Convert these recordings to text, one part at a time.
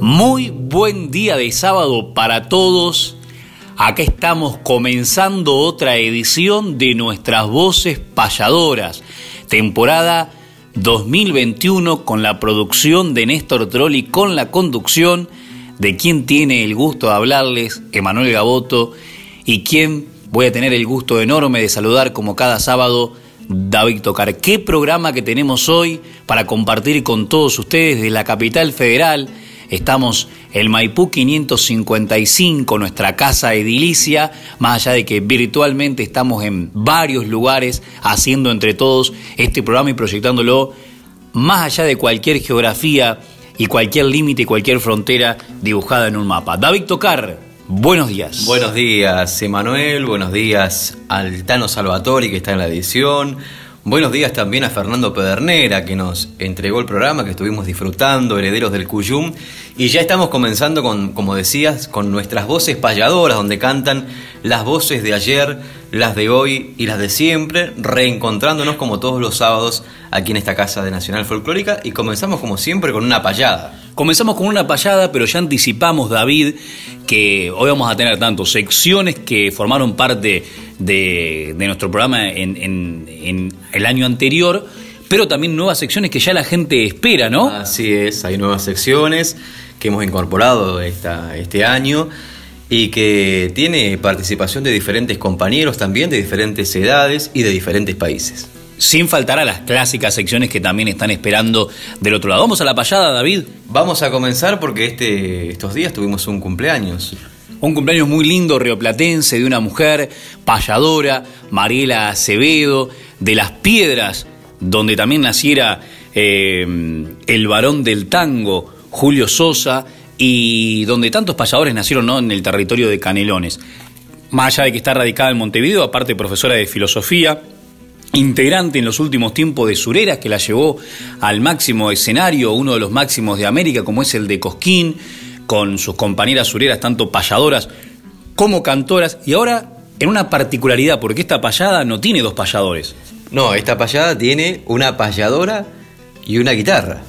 Muy buen día de sábado para todos. Acá estamos comenzando otra edición de nuestras voces payadoras, temporada 2021 con la producción de Néstor Trolli, con la conducción de quien tiene el gusto de hablarles, Emanuel Gaboto, y quien voy a tener el gusto enorme de saludar como cada sábado, David Tocar. ¿Qué programa que tenemos hoy para compartir con todos ustedes de la capital federal? Estamos en Maipú 555, nuestra casa edilicia, más allá de que virtualmente estamos en varios lugares haciendo entre todos este programa y proyectándolo más allá de cualquier geografía y cualquier límite cualquier frontera dibujada en un mapa. David Tocar, buenos días. Buenos días, Emanuel, buenos días al Tano Salvatori que está en la edición. Buenos días también a Fernando Pedernera que nos entregó el programa que estuvimos disfrutando, Herederos del Cuyum. Y ya estamos comenzando con, como decías, con nuestras voces payadoras, donde cantan las voces de ayer, las de hoy y las de siempre, reencontrándonos como todos los sábados aquí en esta Casa de Nacional Folclórica. Y comenzamos como siempre con una payada. Comenzamos con una payada, pero ya anticipamos, David, que hoy vamos a tener tanto secciones que formaron parte de, de nuestro programa en, en- en el año anterior, pero también nuevas secciones que ya la gente espera, ¿no? Así es, hay nuevas secciones que hemos incorporado esta, este año y que tiene participación de diferentes compañeros también, de diferentes edades y de diferentes países. Sin faltar a las clásicas secciones que también están esperando del otro lado. Vamos a la payada, David. Vamos a comenzar porque este, estos días tuvimos un cumpleaños. Un cumpleaños muy lindo, rioplatense, de una mujer payadora, Mariela Acevedo, de Las Piedras, donde también naciera eh, el varón del tango, Julio Sosa, y donde tantos payadores nacieron ¿no? en el territorio de Canelones. Más allá de que está radicada en Montevideo, aparte profesora de filosofía, integrante en los últimos tiempos de Sureras, que la llevó al máximo escenario, uno de los máximos de América, como es el de Cosquín, con sus compañeras sureras, tanto payadoras como cantoras, y ahora en una particularidad, porque esta payada no tiene dos payadores. No, esta payada tiene una payadora y una guitarra.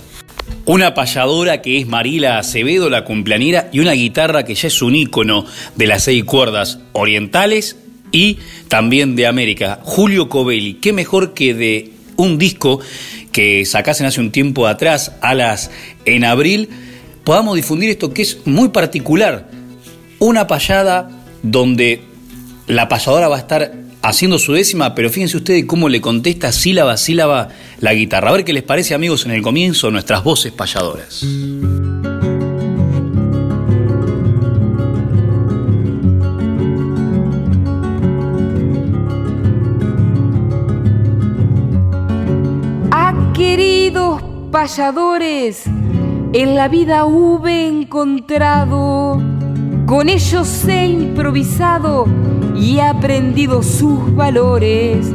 Una payadora que es Marila Acevedo, la cumpleañera, y una guitarra que ya es un ícono de las seis cuerdas orientales y también de América. Julio Covelli, qué mejor que de un disco que sacasen hace un tiempo atrás, Alas en abril, podamos difundir esto que es muy particular. Una payada donde la payadora va a estar haciendo su décima, pero fíjense ustedes cómo le contesta sílaba a sílaba la guitarra. A ver qué les parece, amigos, en el comienzo, nuestras voces payadoras. Ah, queridos payadores, en la vida hube encontrado, con ellos he improvisado y he aprendido sus valores.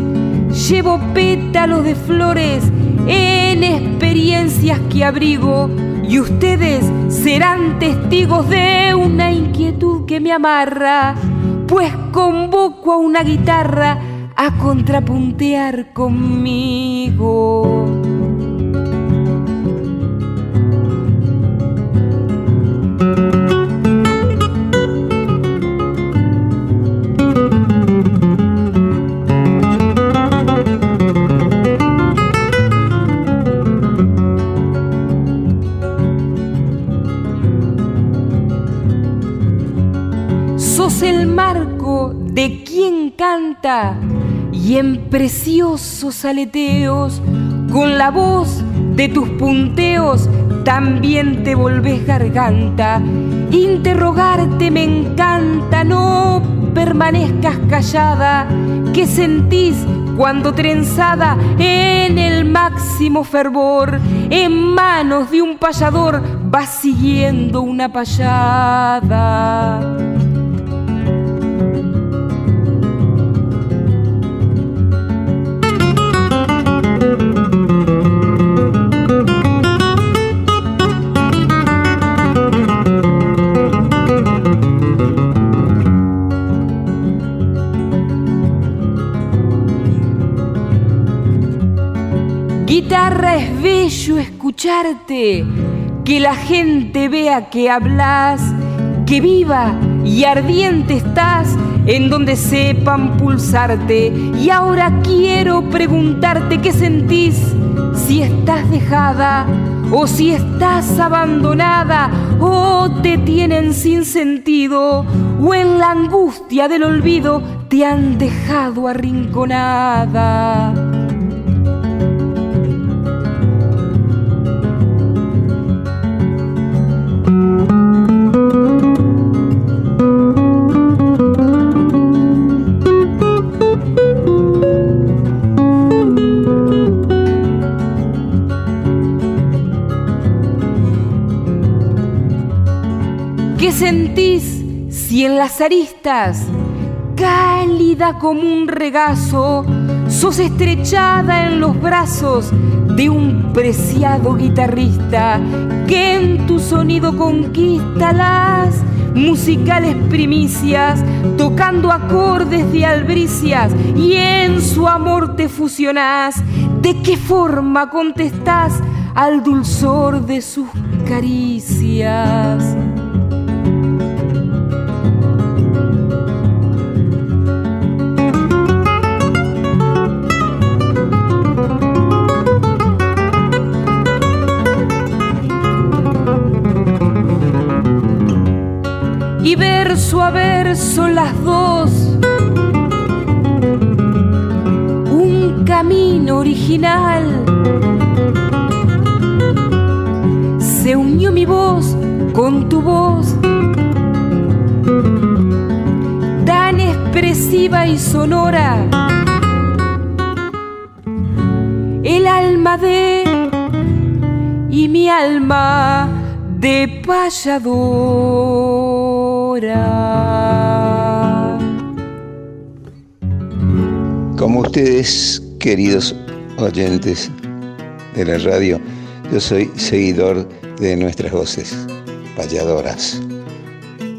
Llevo pétalos de flores en experiencias que abrigo y ustedes serán testigos de una inquietud que me amarra, pues convoco a una guitarra a contrapuntear conmigo. Y en preciosos aleteos, con la voz de tus punteos, también te volvés garganta. Interrogarte me encanta, no permanezcas callada, que sentís cuando trenzada en el máximo fervor, en manos de un payador, vas siguiendo una payada. Es bello escucharte, que la gente vea que hablas, que viva y ardiente estás en donde sepan pulsarte. Y ahora quiero preguntarte qué sentís si estás dejada o si estás abandonada o te tienen sin sentido o en la angustia del olvido te han dejado arrinconada. Aristas, cálida como un regazo, sos estrechada en los brazos de un preciado guitarrista que en tu sonido conquista las musicales primicias, tocando acordes de albricias y en su amor te fusionás? ¿De qué forma contestás al dulzor de sus caricias? Verso a las dos. Un camino original. Se unió mi voz con tu voz, tan expresiva y sonora. El alma de y mi alma de Como ustedes, queridos oyentes de la radio, yo soy seguidor de nuestras voces payadoras,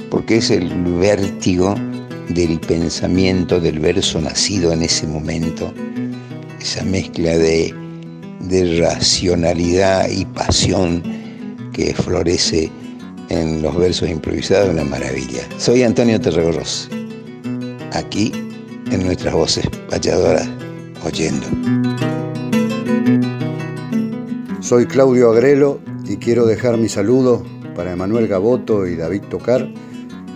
porque es el vértigo del pensamiento del verso nacido en ese momento, esa mezcla de, de racionalidad y pasión que florece en los versos improvisados, una maravilla. Soy Antonio Terregorros, aquí en nuestras voces payadoras, oyendo. Soy Claudio Agrelo y quiero dejar mi saludo para Emanuel Gaboto y David Tocar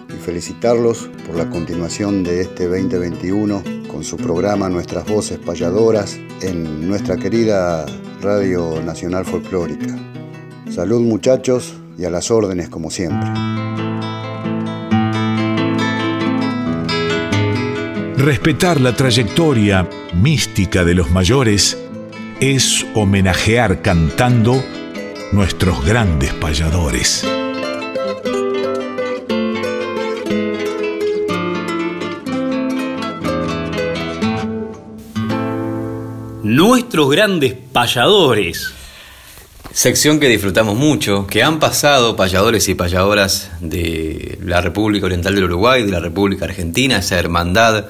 y felicitarlos por la continuación de este 2021 con su programa Nuestras Voces Payadoras en nuestra querida Radio Nacional Folclórica. Salud muchachos y a las órdenes como siempre. Respetar la trayectoria mística de los mayores es homenajear cantando nuestros grandes payadores. Nuestros grandes payadores. Sección que disfrutamos mucho, que han pasado payadores y payadoras de la República Oriental del Uruguay, de la República Argentina, esa hermandad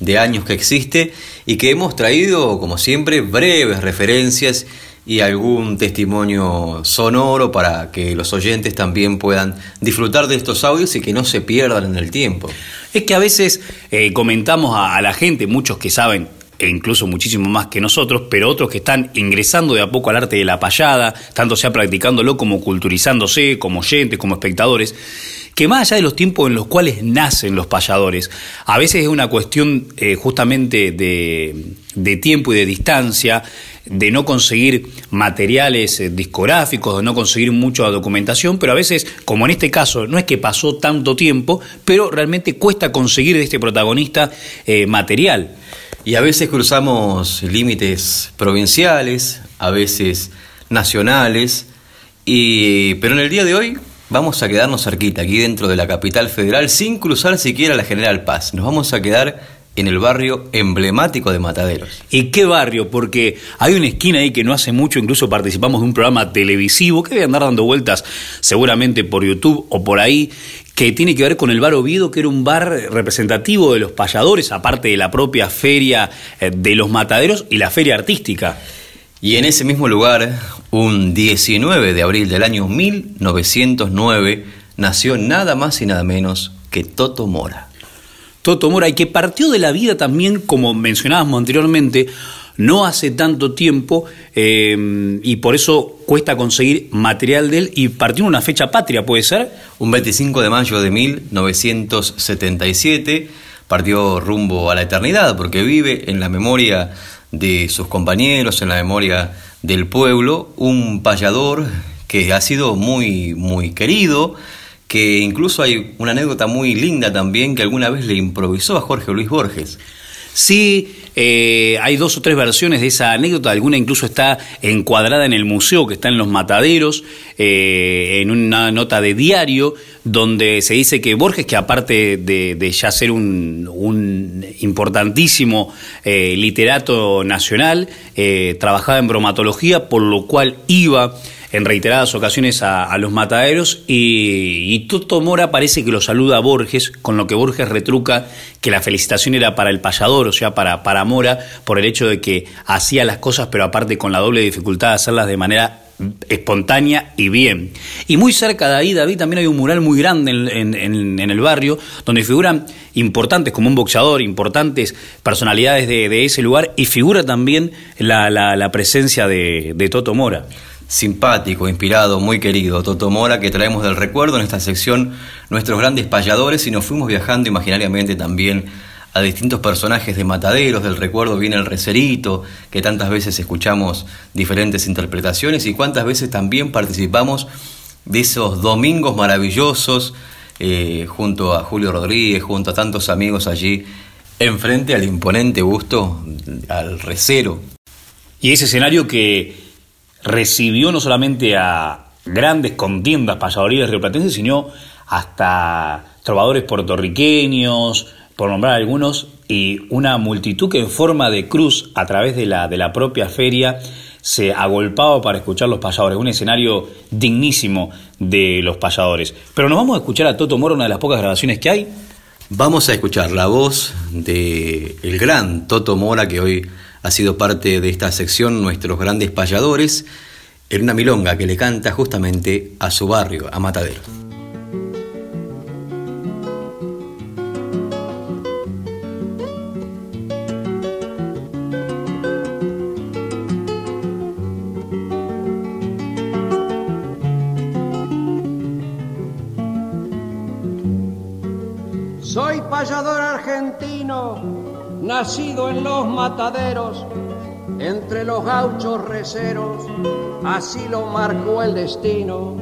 de años que existe y que hemos traído, como siempre, breves referencias y algún testimonio sonoro para que los oyentes también puedan disfrutar de estos audios y que no se pierdan en el tiempo. Es que a veces eh, comentamos a, a la gente, muchos que saben e incluso muchísimo más que nosotros, pero otros que están ingresando de a poco al arte de la payada, tanto sea practicándolo como culturizándose, como oyentes, como espectadores, que más allá de los tiempos en los cuales nacen los payadores, a veces es una cuestión eh, justamente de, tiempo y de distancia, de no conseguir materiales eh, discográficos, de no conseguir mucha documentación, pero a veces, como en este caso, no es que pasó tanto tiempo, pero realmente cuesta conseguir de este protagonista eh, material. Y a veces cruzamos límites provinciales, a veces nacionales, y, pero en el día de hoy vamos a quedarnos cerquita, aquí dentro de la capital federal, sin cruzar siquiera la General Paz. Nos vamos a quedar en el barrio emblemático de Mataderos. ¿Y qué barrio? Porque hay una esquina ahí que no hace mucho, incluso participamos de un programa televisivo que debe andar dando vueltas seguramente por YouTube o por ahí, que tiene que ver con el bar Ovido, que era un bar representativo de los payadores, aparte de la propia feria eh, de los mataderos y la feria artística. Y en ese mismo lugar, un 19 de abril del año 1909, nació nada más y nada menos que Toto Mora. Toto Mora, y que partió de la vida también, como mencionábamos anteriormente, no hace tanto tiempo eh, y por eso cuesta conseguir material de él y partió en una fecha patria, ¿puede ser? Un 25 de mayo de 1977 partió rumbo a la eternidad porque vive en la memoria de sus compañeros, en la memoria del pueblo, un payador que ha sido muy, muy querido, que incluso hay una anécdota muy linda también que alguna vez le improvisó a Jorge Luis Borges. Sí, eh, hay dos o tres versiones de esa anécdota, alguna incluso está encuadrada en el museo que está en Los Mataderos, eh, en una nota de diario, donde se dice que Borges, que aparte de, ya ser un, importantísimo eh, literato nacional, trabajaba en bromatología, por lo cual iba en reiteradas ocasiones a, los mataderos y, Toto Mora parece que lo saluda a Borges, con lo que Borges retruca que la felicitación era para el payador, o sea, para, para Mora, por el hecho de que hacía las cosas, pero aparte con la doble dificultad de hacerlas de manera espontánea y bien. Y muy cerca de ahí, David, también hay un mural muy grande en, el barrio, donde figuran importantes como un boxeador, importantes personalidades de, ese lugar, y figura también la, presencia de, de Toto Mora simpático, inspirado, muy querido, Toto Mora, que traemos del recuerdo en esta sección nuestros grandes payadores y nos fuimos viajando imaginariamente también a distintos personajes de mataderos, del recuerdo viene el recerito, que tantas veces escuchamos diferentes interpretaciones y cuántas veces también participamos de esos domingos maravillosos eh, junto a Julio Rodríguez, junto a tantos amigos allí, enfrente al imponente gusto, al recero. Y ese escenario que recibió no solamente a grandes contiendas payadorías rioplatenses, sino hasta trovadores puertorriqueños, por nombrar algunos, y una multitud que en forma de cruz a través de la, de la propia feria se agolpaba para escuchar los payadores, un escenario dignísimo de los payadores. Pero nos vamos a escuchar a Toto Mora, una de las pocas grabaciones que hay. Vamos a escuchar la voz de el gran Toto Mora que hoy ha sido parte de esta sección Nuestros Grandes Payadores, en una milonga que le canta justamente a su barrio, a Matadero. Soy payador argentino nacido en los mataderos, entre los gauchos receros, así lo marcó el destino.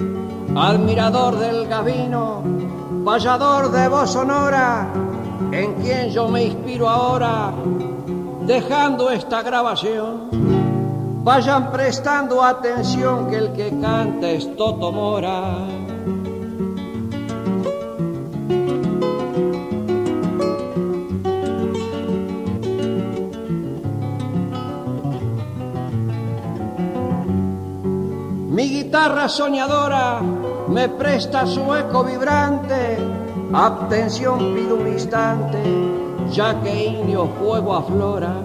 Admirador del gavino, vallador de voz sonora, en quien yo me inspiro ahora, dejando esta grabación. Vayan prestando atención que el que canta es Toto Mora. Guitarra soñadora me presta su eco vibrante. Atención pido un instante, ya que indio fuego aflora.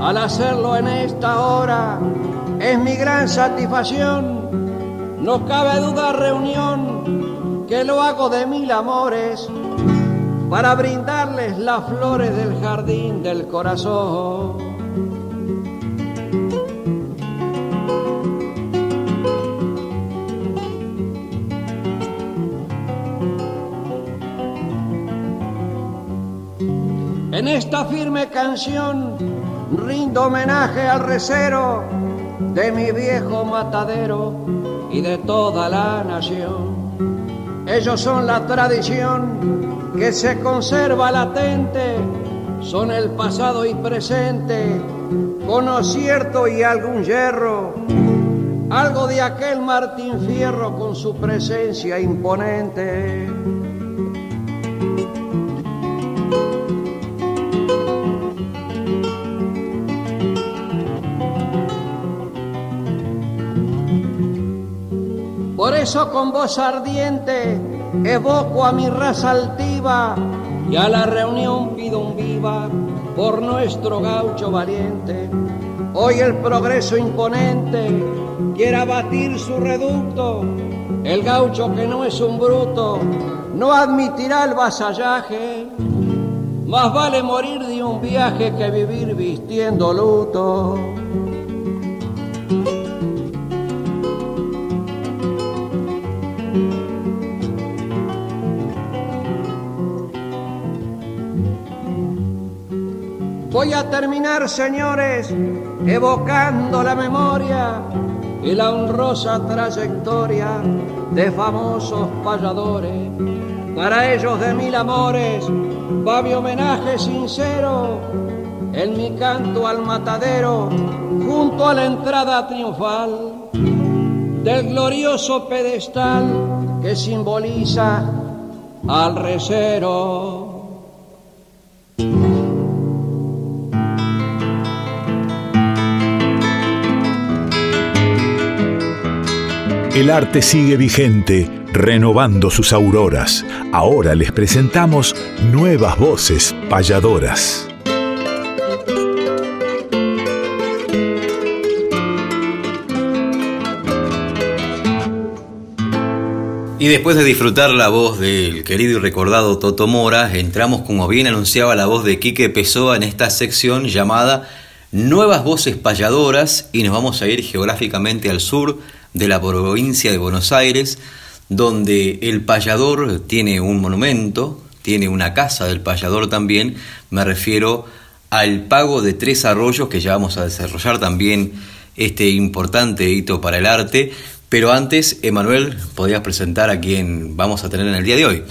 Al hacerlo en esta hora es mi gran satisfacción. No cabe duda reunión que lo hago de mil amores para brindarles las flores del jardín del corazón. En esta firme canción rindo homenaje al recero de mi viejo matadero y de toda la nación. Ellos son la tradición que se conserva latente, son el pasado y presente, con cierto y algún hierro, algo de aquel Martín Fierro con su presencia imponente. Con voz ardiente evoco a mi raza altiva y a la reunión pido un viva por nuestro gaucho valiente. Hoy el progreso imponente quiere abatir su reducto. El gaucho que no es un bruto no admitirá el vasallaje. Más vale morir de un viaje que vivir vistiendo luto. Voy a terminar, señores, evocando la memoria y la honrosa trayectoria de famosos payadores. Para ellos de mil amores va mi homenaje sincero en mi canto al matadero junto a la entrada triunfal del glorioso pedestal que simboliza al recero. El arte sigue vigente, renovando sus auroras. Ahora les presentamos nuevas voces payadoras. Y después de disfrutar la voz del querido y recordado Toto Mora, entramos, como bien anunciaba, la voz de Quique Pessoa en esta sección llamada Nuevas Voces Payadoras y nos vamos a ir geográficamente al sur de la provincia de Buenos Aires, donde el payador tiene un monumento, tiene una casa del payador también, me refiero al pago de tres arroyos que ya vamos a desarrollar también este importante hito para el arte, pero antes, Emanuel, podrías presentar a quien vamos a tener en el día de hoy.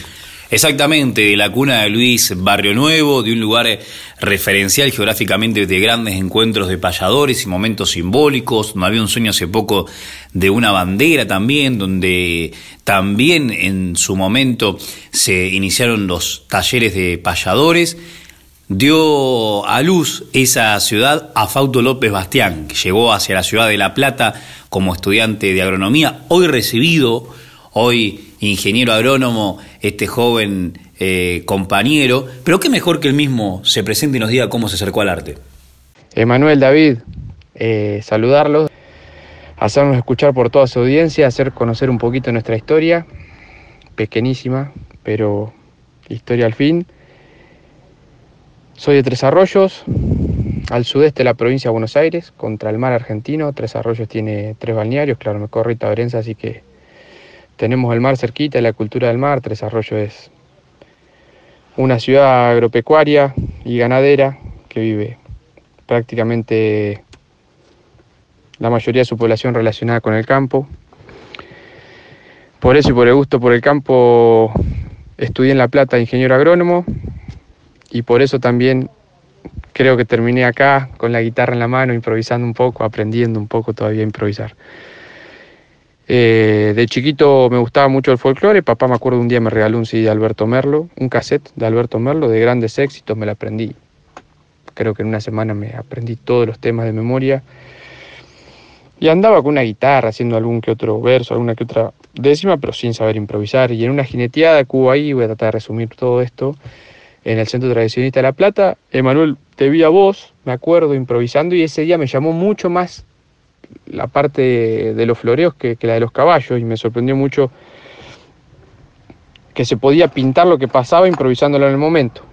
Exactamente, de la cuna de Luis Barrio Nuevo, de un lugar referencial geográficamente de grandes encuentros de payadores y momentos simbólicos. No había un sueño hace poco de una bandera también, donde también en su momento se iniciaron los talleres de payadores. Dio a luz esa ciudad a Fausto López Bastián, que llegó hacia la ciudad de La Plata como estudiante de agronomía, hoy recibido, hoy ingeniero agrónomo, este joven eh, compañero, pero qué mejor que él mismo se presente y nos diga cómo se acercó al arte. Emanuel David, eh, saludarlos, hacernos escuchar por toda su audiencia, hacer conocer un poquito nuestra historia, pequeñísima, pero historia al fin. Soy de Tres Arroyos, al sudeste de la provincia de Buenos Aires, contra el mar argentino. Tres Arroyos tiene tres balnearios, claro, me corre Tabrenza, así que tenemos el mar cerquita, la cultura del mar. Tres Arroyos es una ciudad agropecuaria y ganadera que vive prácticamente la mayoría de su población relacionada con el campo. Por eso y por el gusto por el campo estudié en La Plata ingeniero agrónomo y por eso también creo que terminé acá con la guitarra en la mano, improvisando un poco, aprendiendo un poco todavía a improvisar. Eh, de chiquito me gustaba mucho el folclore, papá me acuerdo un día me regaló un CD de Alberto Merlo, un cassette de Alberto Merlo de grandes éxitos, me lo aprendí. Creo que en una semana me aprendí todos los temas de memoria. Y andaba con una guitarra haciendo algún que otro verso, alguna que otra décima, pero sin saber improvisar. Y en una jineteada que hubo ahí, voy a tratar de resumir todo esto, en el Centro Tradicionista de La Plata, Emanuel, te vi a vos, me acuerdo, improvisando, y ese día me llamó mucho más la parte de, los floreos que, la de los caballos y me sorprendió mucho que se podía pintar lo que pasaba improvisándolo en el momento.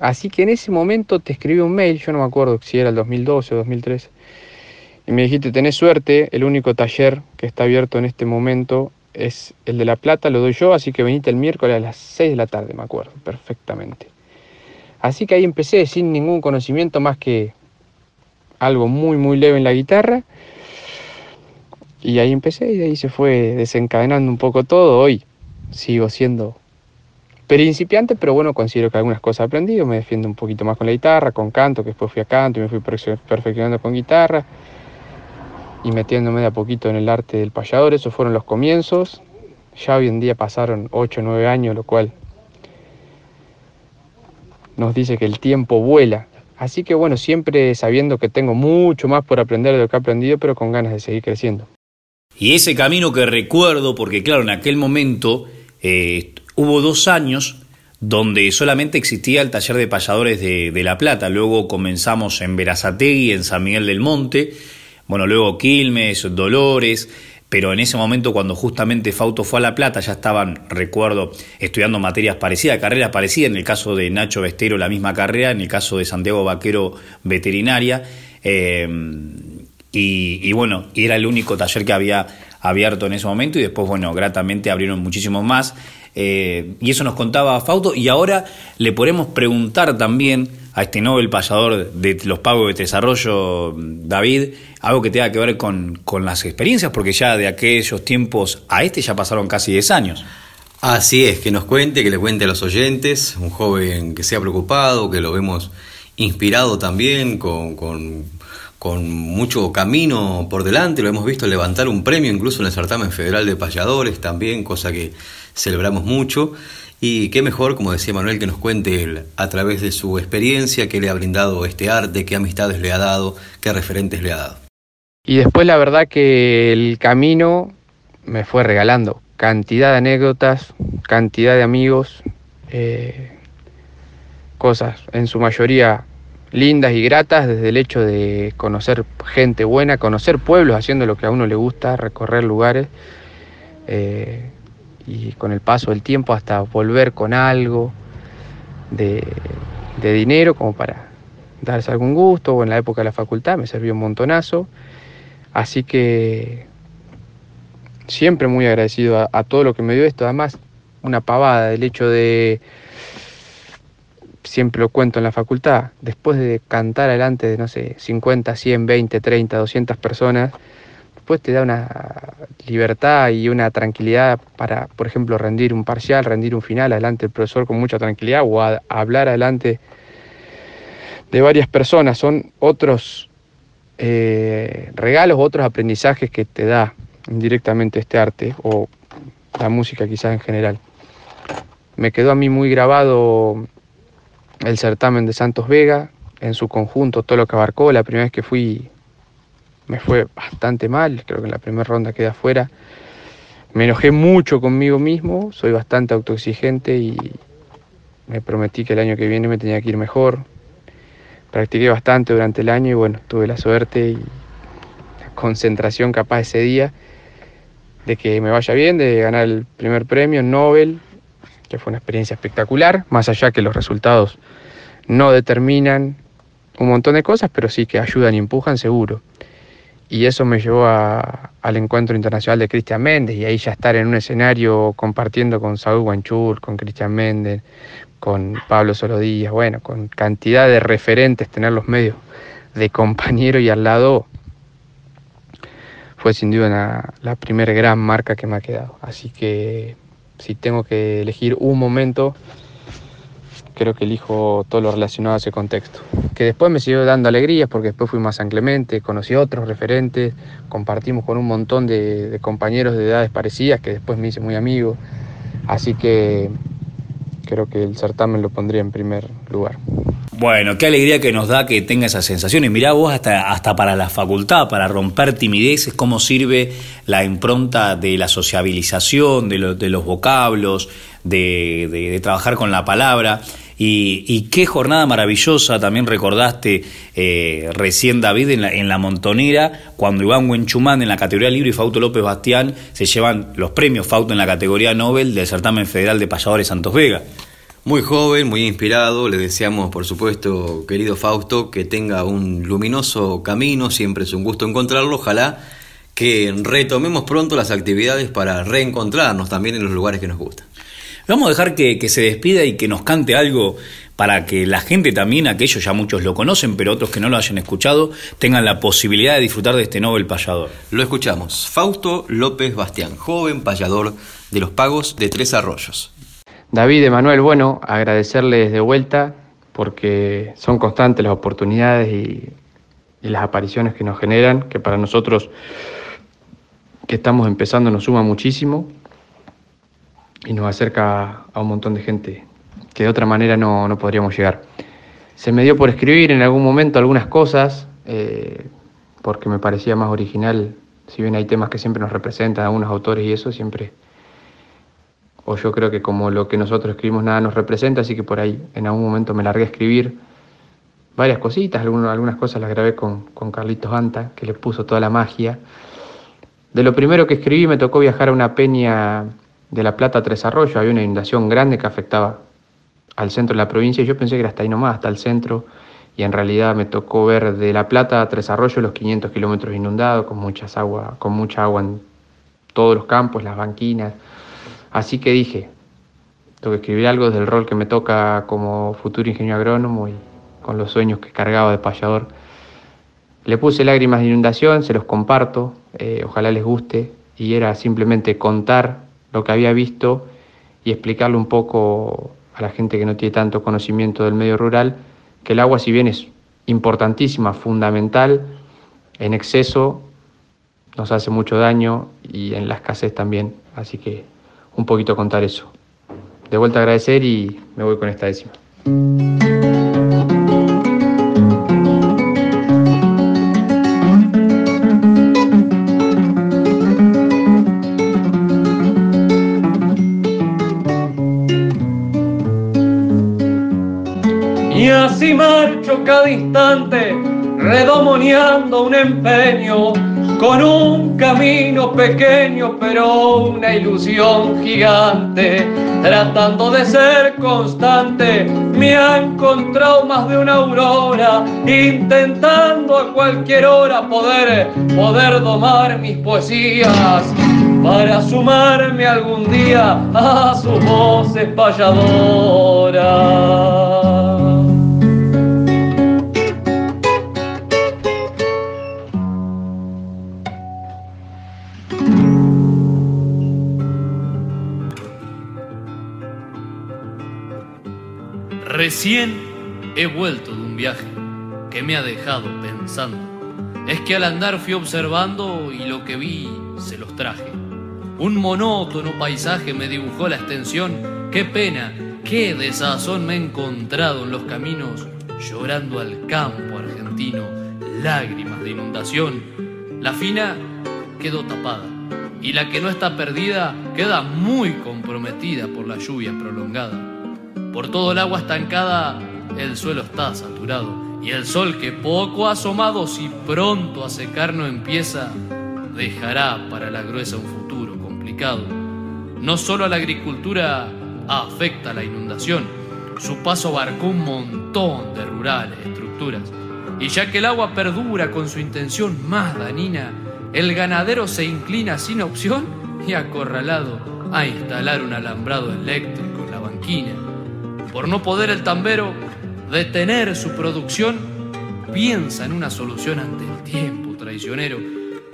Así que en ese momento te escribí un mail, yo no me acuerdo si era el 2012 o 2013, y me dijiste, tenés suerte, el único taller que está abierto en este momento es el de La Plata, lo doy yo, así que venite el miércoles a las 6 de la tarde, me acuerdo, perfectamente. Así que ahí empecé sin ningún conocimiento más que algo muy, muy leve en la guitarra. Y ahí empecé y ahí se fue desencadenando un poco todo. Hoy sigo siendo principiante, pero bueno, considero que algunas cosas he aprendido. Me defiendo un poquito más con la guitarra, con canto, que después fui a canto y me fui perfeccionando con guitarra y metiéndome de a poquito en el arte del payador. Esos fueron los comienzos. Ya hoy en día pasaron 8 o 9 años, lo cual nos dice que el tiempo vuela. Así que bueno, siempre sabiendo que tengo mucho más por aprender de lo que he aprendido, pero con ganas de seguir creciendo. Y ese camino que recuerdo, porque claro, en aquel momento eh, hubo dos años donde solamente existía el taller de payadores de, de, La Plata. Luego comenzamos en Verazategui, en San Miguel del Monte, bueno, luego Quilmes, Dolores, pero en ese momento cuando justamente Fauto fue a La Plata ya estaban, recuerdo, estudiando materias parecidas, carreras parecidas, en el caso de Nacho Vestero la misma carrera, en el caso de Santiago Vaquero veterinaria, eh, y, bueno, era el único taller que había abierto en ese momento y después, bueno, gratamente abrieron muchísimos más. Eh, y eso nos contaba Fauto y ahora le podemos preguntar también a este Nobel payador de los pagos de desarrollo, David, algo que tenga que ver con, con, las experiencias, porque ya de aquellos tiempos a este ya pasaron casi 10 años. Así es, que nos cuente, que le cuente a los oyentes, un joven que sea preocupado, que lo vemos inspirado también, con, con mucho camino por delante, lo hemos visto levantar un premio incluso en el certamen federal de payadores también, cosa que celebramos mucho. Y qué mejor, como decía Manuel, que nos cuente él, a través de su experiencia, qué le ha brindado este arte, qué amistades le ha dado, qué referentes le ha dado. Y después la verdad que el camino me fue regalando cantidad de anécdotas, cantidad de amigos, eh, cosas en su mayoría lindas y gratas, desde el hecho de conocer gente buena, conocer pueblos haciendo lo que a uno le gusta, recorrer lugares. Eh, y con el paso del tiempo hasta volver con algo de, dinero como para darse algún gusto en la época de la facultad me sirvió un montonazo. Así que siempre muy agradecido a, a, todo lo que me dio esto. Además, una pavada del hecho de, siempre lo cuento en la facultad, después de cantar adelante de, no sé, 50, 100, 20, 30, 200 personas, después te da una libertad y una tranquilidad para, por ejemplo, rendir un parcial, rendir un final adelante del profesor con mucha tranquilidad o hablar adelante de varias personas. Son otros eh, regalos, otros aprendizajes que te da directamente este arte o la música quizás en general. Me quedó a mí muy grabado el certamen de Santos Vega, en su conjunto, todo lo que abarcó. La primera vez que fui me fue bastante mal, creo que en la primera ronda quedé afuera. Me enojé mucho conmigo mismo, soy bastante autoexigente y me prometí que el año que viene me tenía que ir mejor. Practiqué bastante durante el año y bueno, tuve la suerte y la concentración capaz ese día de que me vaya bien, de ganar el primer premio Nobel, que fue una experiencia espectacular, más allá que los resultados no determinan un montón de cosas, pero sí que ayudan y empujan seguro y eso me llevó al encuentro internacional de Cristian Méndez y ahí ya estar en un escenario compartiendo con Saúl Guanchur, con Cristian Méndez, con Pablo Solodías, bueno, con cantidad de referentes, tener los medios de compañero y al lado fue sin duda la primera gran marca que me ha quedado. Así que si tengo que elegir un momento creo que elijo todo lo relacionado a ese contexto. Que después me siguió dando alegrías porque después fui más San Clemente, conocí otros referentes, compartimos con un montón de, compañeros de edades parecidas que después me hice muy amigo. Así que creo que el certamen lo pondría en primer lugar. Bueno, qué alegría que nos da que tenga esas sensaciones. Mirá vos hasta, hasta para la facultad, para romper timideces, cómo sirve la impronta de la sociabilización, de, los vocablos, de trabajar con la palabra. Y, qué jornada maravillosa también recordaste eh, recién David en la, Montonera, cuando Iván Huenchumán en la categoría libre y Fauto López Bastián se llevan los premios Fauto en la categoría Nobel del certamen federal de payadores Santos Vega. Muy joven, muy inspirado, le deseamos por supuesto, querido Fausto, que tenga un luminoso camino, siempre es un gusto encontrarlo, ojalá que retomemos pronto las actividades para reencontrarnos también en los lugares que nos gustan. Vamos a dejar que, se despida y que nos cante algo para que la gente también, aquellos ya muchos lo conocen, pero otros que no lo hayan escuchado, tengan la posibilidad de disfrutar de este Nobel payador. Lo escuchamos. Fausto López Bastián, joven payador de los pagos de Tres Arroyos. David, Emanuel, bueno, agradecerles de vuelta porque son constantes las oportunidades y, y las apariciones que nos generan, que para nosotros que estamos empezando nos suma muchísimo y nos acerca a un montón de gente que de otra manera no, no podríamos llegar. Se me dio por escribir en algún momento algunas cosas, eh, porque me parecía más original, si bien hay temas que siempre nos representan, algunos autores y eso, siempre, o yo creo que como lo que nosotros escribimos nada nos representa, así que por ahí en algún momento me largué a escribir varias cositas, algunas, algunas cosas las grabé con, con Carlitos Anta, que le puso toda la magia. De lo primero que escribí me tocó viajar a una peña de La Plata a Tres Arroyos, había una inundación grande que afectaba al centro de la provincia y yo pensé que era hasta ahí nomás, hasta el centro, y en realidad me tocó ver de La Plata a Tres Arroyos los 500 kilómetros inundados, con, muchas agua, con mucha agua en todos los campos, las banquinas. Así que dije, tengo que escribir algo del rol que me toca como futuro ingeniero agrónomo y con los sueños que cargaba de payador. Le puse lágrimas de inundación, se los comparto, eh, ojalá les guste, y era simplemente contar lo que había visto y explicarle un poco a la gente que no tiene tanto conocimiento del medio rural, que el agua si bien es importantísima, fundamental, en exceso nos hace mucho daño y en la escasez también, así que un poquito contar eso. De vuelta a agradecer y me voy con esta décima. Cada instante, redomoneando un empeño, con un camino pequeño, pero una ilusión gigante. Tratando de ser constante, me ha encontrado más de una aurora, intentando a cualquier hora poder, poder domar mis poesías para sumarme algún día a sus voces payadoras. Recién he vuelto de un viaje que me ha dejado pensando. Es que al andar fui observando y lo que vi se los traje. Un monótono paisaje me dibujó la extensión. Qué pena, qué desazón me he encontrado en los caminos, llorando al campo argentino, lágrimas de inundación. La fina quedó tapada y la que no está perdida queda muy comprometida por la lluvia prolongada. Por todo el agua estancada, el suelo está saturado. Y el sol que poco ha asomado, si pronto a secar no empieza, dejará para la gruesa un futuro complicado. No solo a la agricultura afecta la inundación, su paso abarcó un montón de rurales, estructuras. Y ya que el agua perdura con su intención más danina, el ganadero se inclina sin opción y acorralado a instalar un alambrado eléctrico en la banquina. Por no poder el tambero detener su producción, piensa en una solución ante el tiempo traicionero.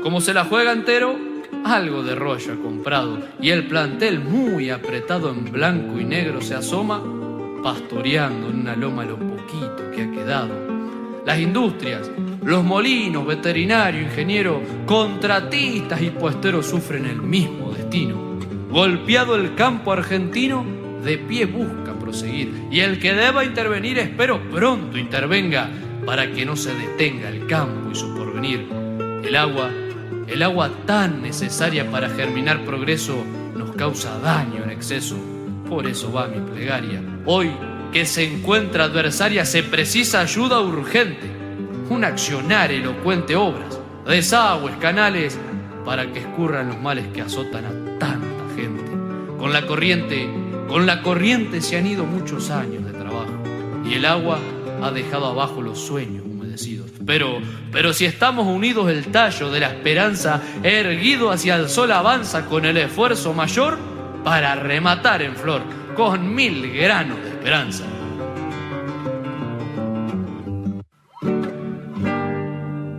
Como se la juega entero, algo de rollo ha comprado y el plantel muy apretado en blanco y negro se asoma, pastoreando en una loma lo poquito que ha quedado. Las industrias, los molinos, veterinario, ingeniero, contratistas y puesteros sufren el mismo destino. Golpeado el campo argentino, de pie busca Y el que deba intervenir, espero pronto intervenga para que no se detenga el campo y su porvenir. El agua, el agua tan necesaria para germinar progreso, nos causa daño en exceso. Por eso va mi plegaria. Hoy que se encuentra adversaria, se precisa ayuda urgente. Un accionar elocuente, obras, desagües, canales, para que escurran los males que azotan a tanta gente. Con la corriente con la corriente se han ido muchos años de trabajo y el agua ha dejado abajo los sueños humedecidos. Pero, pero si estamos unidos, el tallo de la esperanza erguido hacia el sol avanza con el esfuerzo mayor para rematar en flor con mil granos de esperanza.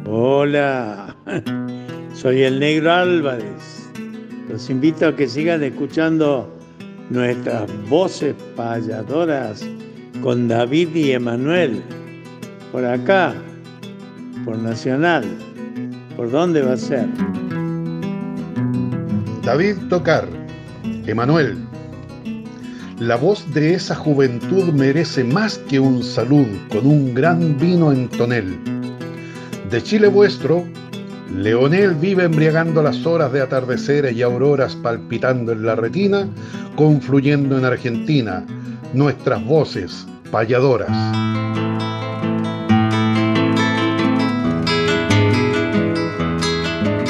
Hola, soy el negro Álvarez. Los invito a que sigan escuchando nuestras voces payadoras con David y Emanuel. Por acá, por Nacional. ¿Por dónde va a ser? David Tocar, Emanuel. La voz de esa juventud merece más que un salud con un gran vino en tonel. De Chile vuestro, Leonel vive embriagando las horas de atardeceres y auroras palpitando en la retina, confluyendo en Argentina, nuestras voces payadoras.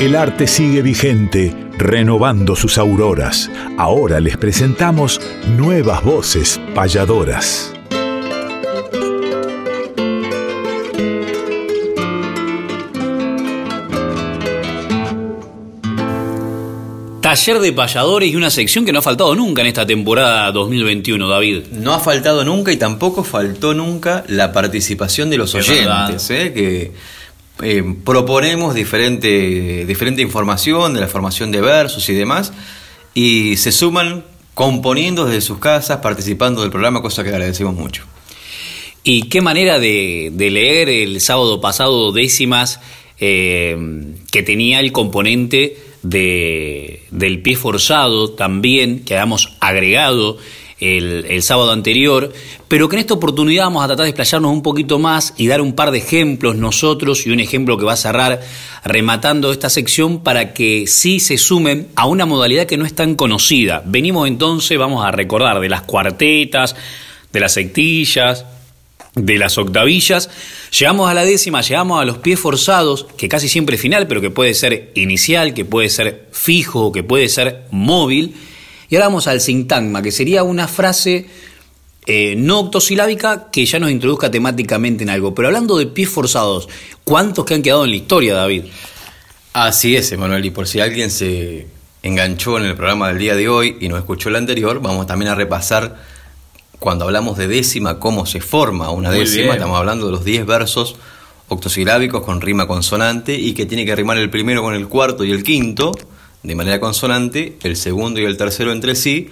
El arte sigue vigente, renovando sus auroras. Ahora les presentamos nuevas voces payadoras. Taller de payadores y una sección que no ha faltado nunca en esta temporada 2021, David. No ha faltado nunca y tampoco faltó nunca la participación de los Es oyentes, ¿eh? que eh, proponemos diferente, diferente información de la formación de versos y demás, y se suman componiendo desde sus casas, participando del programa, cosa que agradecemos mucho. Y qué manera de, de leer el sábado pasado décimas eh, que tenía el componente de, del pie forzado también, que habíamos agregado el, el sábado anterior, pero que en esta oportunidad vamos a tratar de explayarnos un poquito más y dar un par de ejemplos nosotros y un ejemplo que va a cerrar rematando esta sección para que sí se sumen a una modalidad que no es tan conocida. Venimos entonces, vamos a recordar de las cuartetas, de las sectillas, de las octavillas. Llegamos a la décima, llegamos a los pies forzados, que casi siempre es final, pero que puede ser inicial, que puede ser fijo, que puede ser móvil. Y ahora vamos al sintagma, que sería una frase eh, no octosilábica que ya nos introduzca temáticamente en algo. Pero hablando de pies forzados, ¿cuántos que han quedado en la historia, David? Así es, Emanuel, y por si alguien se enganchó en el programa del día de hoy y no escuchó el anterior, vamos también a repasar cuando hablamos de décima, cómo se forma una Muy décima, bien. estamos hablando de los 10 versos octosilábicos con rima consonante y que tiene que rimar el primero con el cuarto y el quinto de manera consonante, el segundo y el tercero entre sí,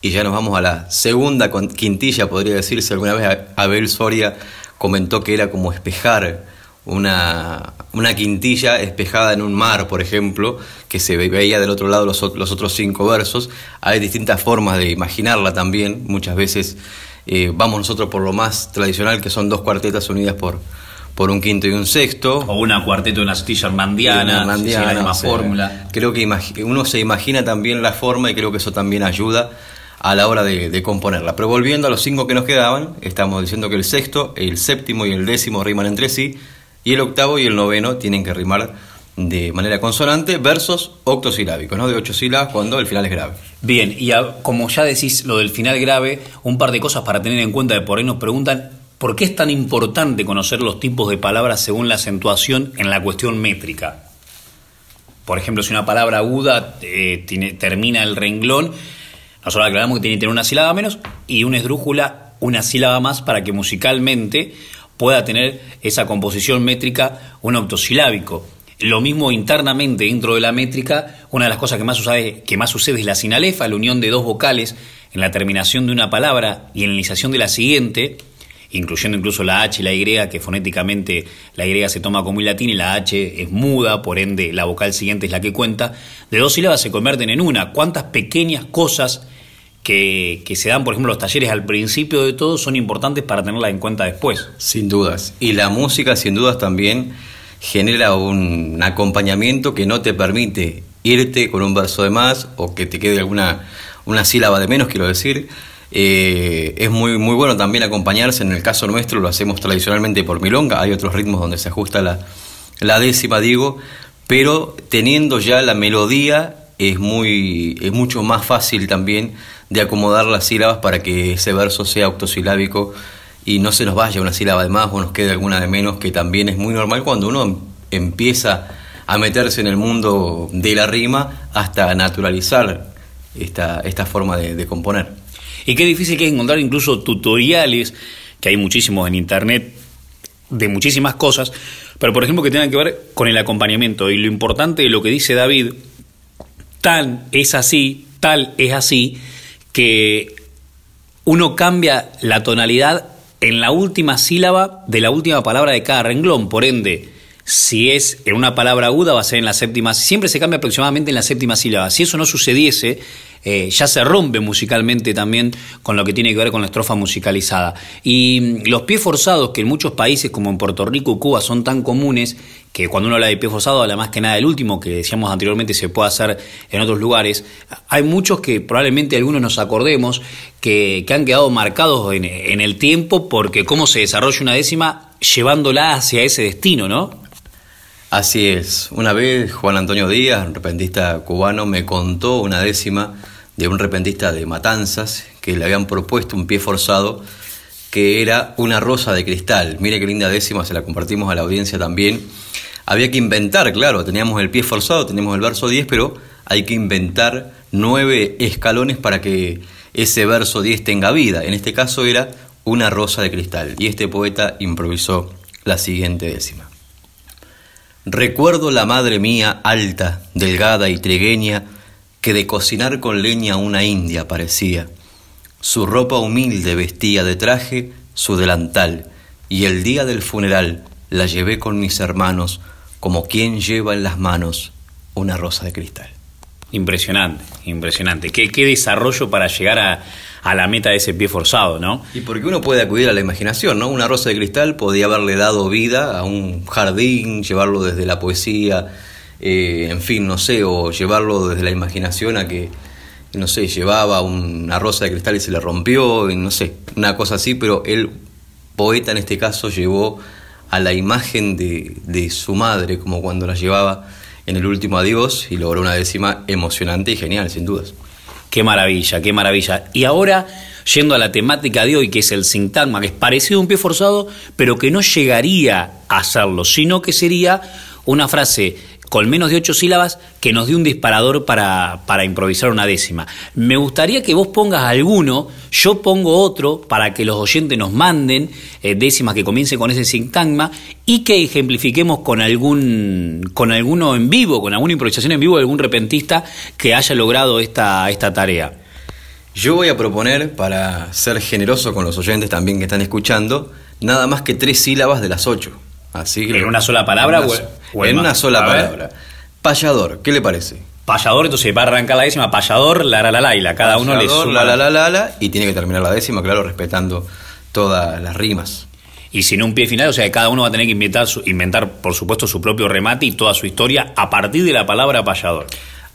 y ya nos vamos a la segunda quintilla, podría decirse. Alguna vez Abel Soria comentó que era como espejar una, una quintilla espejada en un mar, por ejemplo, que se ve- veía del otro lado los, los otros cinco versos. Hay distintas formas de imaginarla también. Muchas veces eh, vamos nosotros por lo más tradicional, que son dos cuartetas unidas por, por un quinto y un sexto. O una cuarteto, una astilla hermandiana, Una si la hermandiana, misma sea, fórmula. Creo que uno se imagina también la forma y creo que eso también ayuda a la hora de, de componerla. Pero volviendo a los cinco que nos quedaban, estamos diciendo que el sexto, el séptimo y el décimo riman entre sí, y el octavo y el noveno tienen que rimar de manera consonante, versos octosilábicos, ¿no? De ocho sílabas cuando el final es grave. Bien, y como ya decís lo del final grave, un par de cosas para tener en cuenta, de por ahí nos preguntan, ¿por qué es tan importante conocer los tipos de palabras según la acentuación en la cuestión métrica? Por ejemplo, si una palabra aguda eh, tiene- termina el renglón, nosotros aclaramos que tiene que tener una sílaba menos y una esdrújula una sílaba más para que musicalmente pueda tener esa composición métrica un octosilábico. Lo mismo internamente dentro de la métrica, una de las cosas que más, sucede, que más sucede es la sinalefa, la unión de dos vocales en la terminación de una palabra y en la iniciación de la siguiente, incluyendo incluso la H y la Y, que fonéticamente la Y se toma como y latín y la H es muda, por ende la vocal siguiente es la que cuenta, de dos sílabas se convierten en una. ¿Cuántas pequeñas cosas que, se dan, por ejemplo, los talleres al principio de todo son importantes para tenerla en cuenta después? Sin dudas. Y la música, sin dudas, también genera un acompañamiento que no te permite irte con un verso de más o que te quede alguna una sílaba de menos, quiero decir. Eh, es muy, muy bueno también acompañarse. En el caso nuestro lo hacemos tradicionalmente por milonga. Hay otros ritmos donde se ajusta la, la décima, digo. Pero teniendo ya la melodía es, muy, es mucho más fácil también de acomodar las sílabas para que ese verso sea octosilábico y no se nos vaya una sílaba de más o nos quede alguna de menos, que también es muy normal cuando uno em- empieza a meterse en el mundo de la rima hasta naturalizar esta, esta forma de, de componer. Y qué difícil que es encontrar incluso tutoriales, que hay muchísimos en internet, de muchísimas cosas, pero por ejemplo que tengan que ver con el acompañamiento. Y lo importante de lo que dice David, tan es así, tal es así, que uno cambia la tonalidad en la última sílaba de la última palabra de cada renglón. Por ende, si es en una palabra aguda, va a ser en la séptima. Siempre se cambia aproximadamente en la séptima sílaba. Si eso no sucediese, eh, ya se rompe musicalmente también con lo que tiene que ver con la estrofa musicalizada. Y mm, los pies forzados, que en muchos países como en Puerto Rico y Cuba son tan comunes, que cuando uno habla de pie forzado, habla más que nada del último, que decíamos anteriormente se puede hacer en otros lugares, hay muchos que probablemente algunos nos acordemos que, han quedado marcados en, en el tiempo porque cómo se desarrolla una décima llevándola hacia ese destino, ¿no? Así es. Una vez Juan Antonio Díaz, un repentista cubano, me contó una décima de un repentista de Matanzas que le habían propuesto un pie forzado que era una rosa de cristal. Mire qué linda décima, se la compartimos a la audiencia también. Había que inventar, claro, teníamos el pie forzado, teníamos el verso 10, pero hay que inventar nueve escalones para que ese verso 10 tenga vida. En este caso era una rosa de cristal. Y este poeta improvisó la siguiente décima. Recuerdo la madre mía alta, delgada y trigueña, que de cocinar con leña una india parecía. Su ropa humilde vestía de traje su delantal, y el día del funeral la llevé con mis hermanos, como quien lleva en las manos una rosa de cristal. Impresionante, impresionante. Qué, qué desarrollo para llegar a, a la meta de ese pie forzado, ¿no? Y porque uno puede acudir a la imaginación, ¿no? Una rosa de cristal podía haberle dado vida a un jardín, llevarlo desde la poesía, eh, en fin, no sé, o llevarlo desde la imaginación a que, no sé, llevaba una rosa de cristal y se le rompió, y no sé, una cosa así, pero el poeta en este caso llevó a la imagen de, de su madre, como cuando la llevaba en el último adiós, y logró una décima emocionante y genial, sin dudas. Qué maravilla, qué maravilla. Y ahora, yendo a la temática de hoy, que es el sintagma, que es parecido a un pie forzado, pero que no llegaría a hacerlo, sino que sería una frase con menos de ocho sílabas que nos dé un disparador para, para, improvisar una décima. Me gustaría que vos pongas alguno, yo pongo otro para que los oyentes nos manden eh, décimas que comiencen con ese sintagma y que ejemplifiquemos con algún con alguno en vivo, con alguna improvisación en vivo de algún repentista que haya logrado esta, esta tarea. Yo voy a proponer, para ser generoso con los oyentes también que están escuchando, nada más que tres sílabas de las ocho. Así ¿En una sola palabra? En una, en una sola palabra. Payador, ¿qué le parece? Payador, entonces va a arrancar la décima, payador, la la la la, y la, cada uno le suma. La la la la y tiene que terminar la décima, claro, respetando todas las rimas. Y sin un pie final, o sea, cada uno va a tener que inventar, inventar, por supuesto, su propio remate y toda su historia a partir de la palabra payador.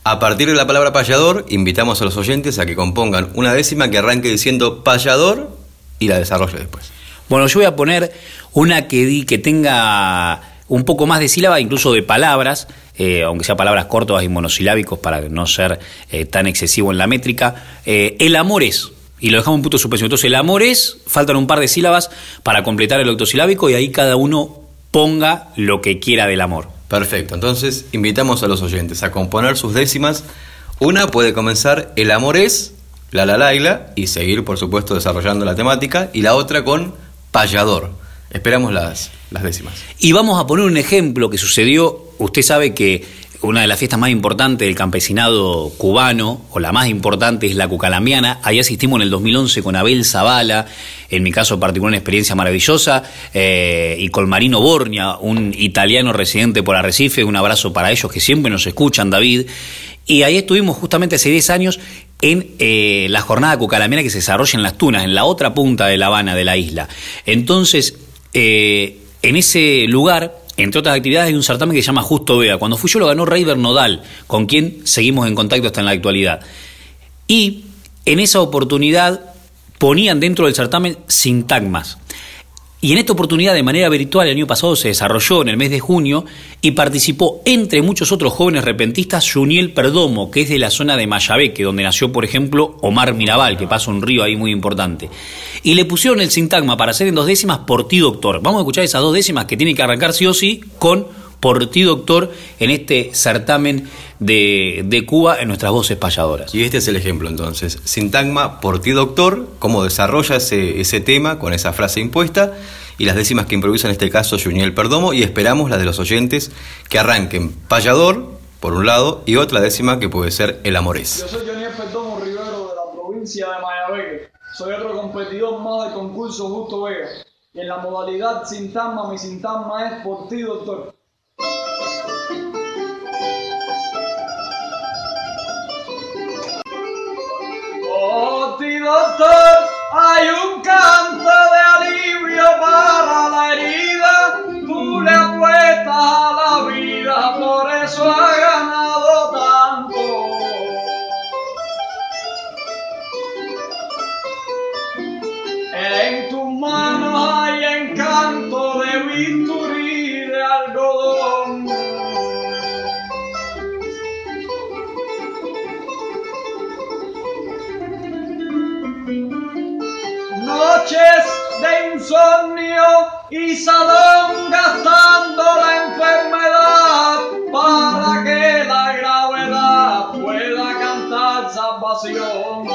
A partir de la palabra payador, invitamos a los oyentes a que compongan una décima que arranque diciendo payador y la desarrolle después. Bueno, yo voy a poner una que, que tenga un poco más de sílaba, incluso de palabras, eh, aunque sea palabras cortas y monosilábicos para no ser eh, tan excesivo en la métrica. Eh, el amor es, y lo dejamos en punto suspensión. Entonces, el amor es, faltan un par de sílabas para completar el octosilábico y ahí cada uno ponga lo que quiera del amor. Perfecto, entonces invitamos a los oyentes a componer sus décimas. Una puede comenzar el amor es, la la laila, y seguir, por supuesto, desarrollando la temática, y la otra con payador. Esperamos las, décimas. Y vamos a poner un ejemplo que sucedió, usted sabe que una de las fiestas más importantes del campesinado cubano, o la más importante, es la Cucalambiana. Ahí asistimos en el 2011 con Abel Zavala, en mi caso particular una experiencia maravillosa, eh, y con Marino Bornia, un italiano residente por Arrecife. Un abrazo para ellos que siempre nos escuchan, David. Y ahí estuvimos justamente hace 10 años en eh, la jornada que se desarrolla en Las Tunas, en la otra punta de La Habana, de la isla. Entonces, eh, en ese lugar, entre otras actividades, hay un certamen que se llama Justo Vea. Cuando fui yo lo ganó Rey Nodal, con quien seguimos en contacto hasta en la actualidad. Y en esa oportunidad ponían dentro del certamen sintagmas. Y en esta oportunidad, de manera virtual, el año pasado se desarrolló en el mes de junio y participó, entre muchos otros jóvenes repentistas, Juniel Perdomo, que es de la zona de Mayabeque, donde nació, por ejemplo, Omar Mirabal, que pasa un río ahí muy importante. Y le pusieron el sintagma para hacer en dos décimas por ti, doctor. Vamos a escuchar esas dos décimas que tienen que arrancar sí o sí con por ti, doctor, en este certamen de, de, Cuba en nuestras voces payadoras. Y este es el ejemplo entonces. Sintagma por ti, doctor, cómo desarrolla ese, ese tema con esa frase impuesta. y las décimas que improvisa en este caso Juniel Perdomo y esperamos las de los oyentes que arranquen payador por un lado y otra décima que puede ser el amorés. Yo soy Juniel Perdomo Rivero de la provincia de Mayabeque. Soy otro competidor más del concurso Justo Vega. Y en la modalidad Sintama, mi Sintama es por ti, doctor. Ti, doctor, hay un canto de alivio para la herida. Tú le apuestas a la vida, por eso ha ganado Noches de insomnio y salón gastando la enfermedad para que la gravedad pueda cantar salvación.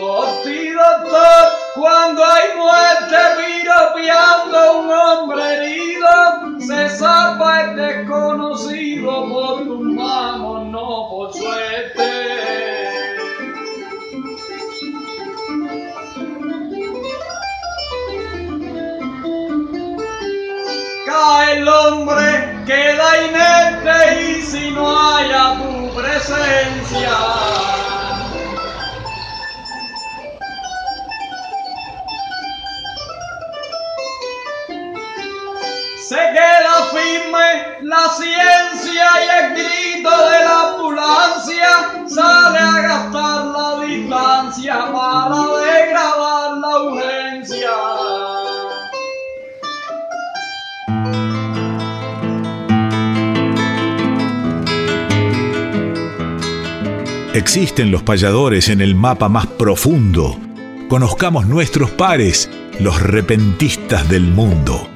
Por ti, doctor, cuando hay muerte piropeando un hombre herido, se salva el Se queda firme la ciencia y el grito de la ambulancia sale a gastar la distancia para degradar la urgencia. Existen los payadores en el mapa más profundo. Conozcamos nuestros pares, los repentistas del mundo.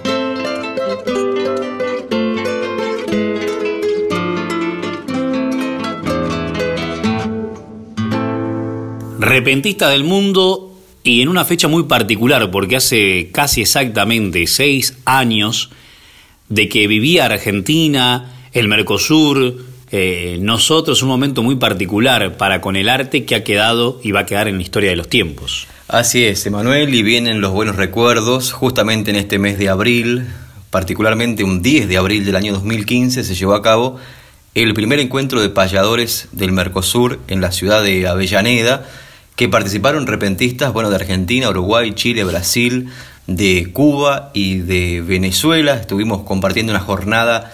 Repentista del mundo y en una fecha muy particular, porque hace casi exactamente seis años de que vivía Argentina, el Mercosur, eh, nosotros, un momento muy particular para con el arte que ha quedado y va a quedar en la historia de los tiempos. Así es, Emanuel, y vienen los buenos recuerdos. Justamente en este mes de abril, particularmente un 10 de abril del año 2015, se llevó a cabo el primer encuentro de payadores del Mercosur en la ciudad de Avellaneda, que participaron repentistas bueno, de Argentina, Uruguay, Chile, Brasil, de Cuba y de Venezuela. Estuvimos compartiendo una jornada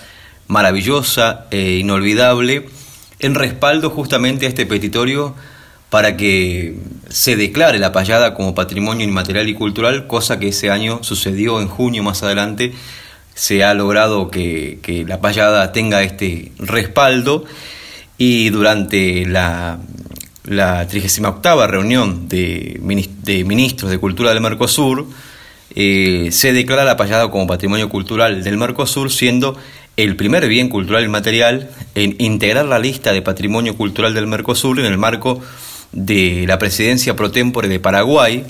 maravillosa e inolvidable en respaldo justamente a este petitorio para que se declare la payada como patrimonio inmaterial y cultural, cosa que ese año sucedió en junio más adelante. Se ha logrado que, que la payada tenga este respaldo y durante la, la 38 reunión de, ministros de Cultura del Mercosur, eh, se declara la payada como patrimonio cultural del Mercosur, siendo el primer bien cultural inmaterial en integrar la lista de patrimonio cultural del Mercosur en el marco de la presidencia pro tempore de Paraguay,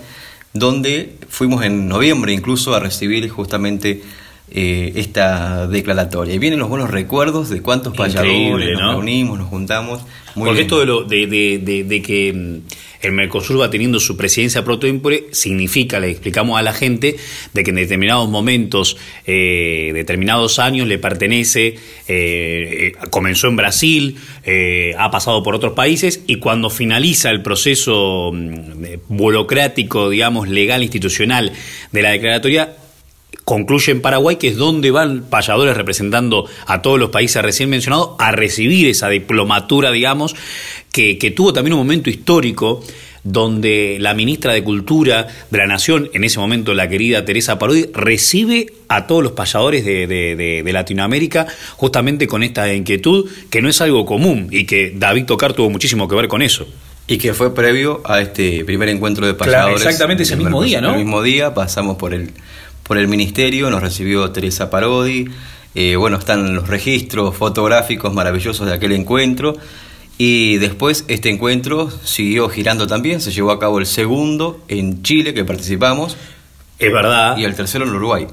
donde fuimos en noviembre incluso a recibir justamente eh, esta declaratoria. Y vienen los buenos recuerdos de cuántos payadores nos ¿no? reunimos, nos juntamos. Muy Porque esto de, lo, de, de- de- de que mm, el Mercosur va teniendo su presidencia pro tempore significa, le explicamos a la gente, de que en determinados momentos, eh, determinados años le pertenece, eh, comenzó en Brasil, ha pasado por otros países y cuando finaliza el proceso mm, burocrático, digamos, legal, institucional de la declaratoria, concluye en Paraguay, que es donde van payadores representando a todos los países recién mencionados a recibir esa diplomatura, digamos, que, que tuvo también un momento histórico donde la ministra de Cultura de la Nación, en ese momento la querida Teresa Parodi, recibe a todos los payadores de, de- de- de Latinoamérica justamente con esta inquietud, que no es algo común y que David Tocar tuvo muchísimo que ver con eso. Y que fue previo a este primer encuentro de Claro, payadores. exactamente ese mismo día, ¿no? El mismo día pasamos por el, por el ministerio, nos recibió Teresa Parodi. eh, bueno, están los registros fotográficos maravillosos de aquel encuentro. Y después este encuentro siguió girando también, se llevó a cabo el segundo en Chile que participamos. Es verdad. Y el tercero en Uruguay.